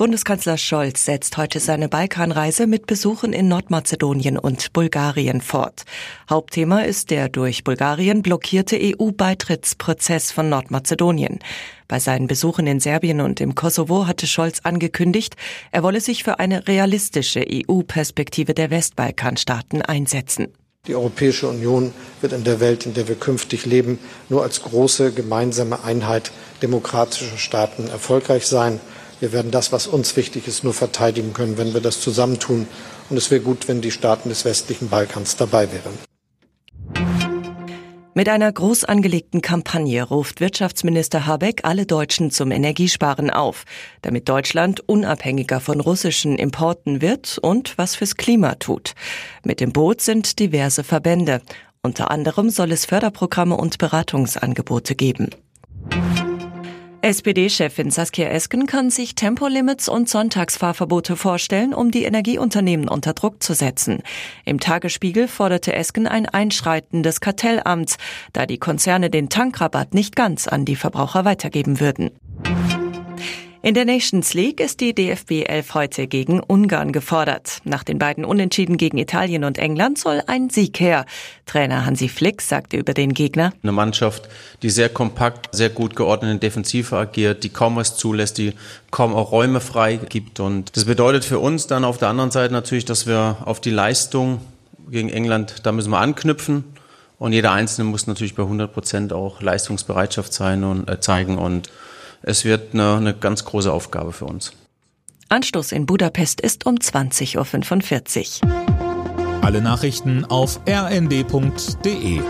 Bundeskanzler Scholz setzt heute seine Balkanreise mit Besuchen in Nordmazedonien und Bulgarien fort. Hauptthema ist der durch Bulgarien blockierte EU-Beitrittsprozess von Nordmazedonien. Bei seinen Besuchen in Serbien und im Kosovo hatte Scholz angekündigt, er wolle sich für eine realistische EU-Perspektive der Westbalkanstaaten einsetzen. Die Europäische Union wird in der Welt, in der wir künftig leben, nur als große gemeinsame Einheit demokratischer Staaten erfolgreich sein. Wir werden das, was uns wichtig ist, nur verteidigen können, wenn wir das zusammentun. Und es wäre gut, wenn die Staaten des westlichen Balkans dabei wären. Mit einer groß angelegten Kampagne ruft Wirtschaftsminister Habeck alle Deutschen zum Energiesparen auf, damit Deutschland unabhängiger von russischen Importen wird und was fürs Klima tut. Mit dem Boot sind diverse Verbände. Unter anderem soll es Förderprogramme und Beratungsangebote geben. SPD-Chefin Saskia Esken kann sich Tempolimits und Sonntagsfahrverbote vorstellen, um die Energieunternehmen unter Druck zu setzen. Im Tagesspiegel forderte Esken ein Einschreiten des Kartellamts, da die Konzerne den Tankrabatt nicht ganz an die Verbraucher weitergeben würden. In der Nations League ist die DFB 11 heute gegen Ungarn gefordert. Nach den beiden Unentschieden gegen Italien und England soll ein Sieg her. Trainer Hansi Flick sagte über den Gegner. Eine Mannschaft, die sehr kompakt, sehr gut geordnet in Defensive agiert, die kaum was zulässt, die kaum auch Räume frei gibt. Und das bedeutet für uns dann auf der anderen Seite natürlich, dass wir auf die Leistung gegen England, da müssen wir anknüpfen. Und jeder Einzelne muss natürlich bei 100 Prozent auch Leistungsbereitschaft sein und äh, zeigen und es wird eine, eine ganz große Aufgabe für uns. Anstoß in Budapest ist um 20.45 Uhr. Alle Nachrichten auf rnd.de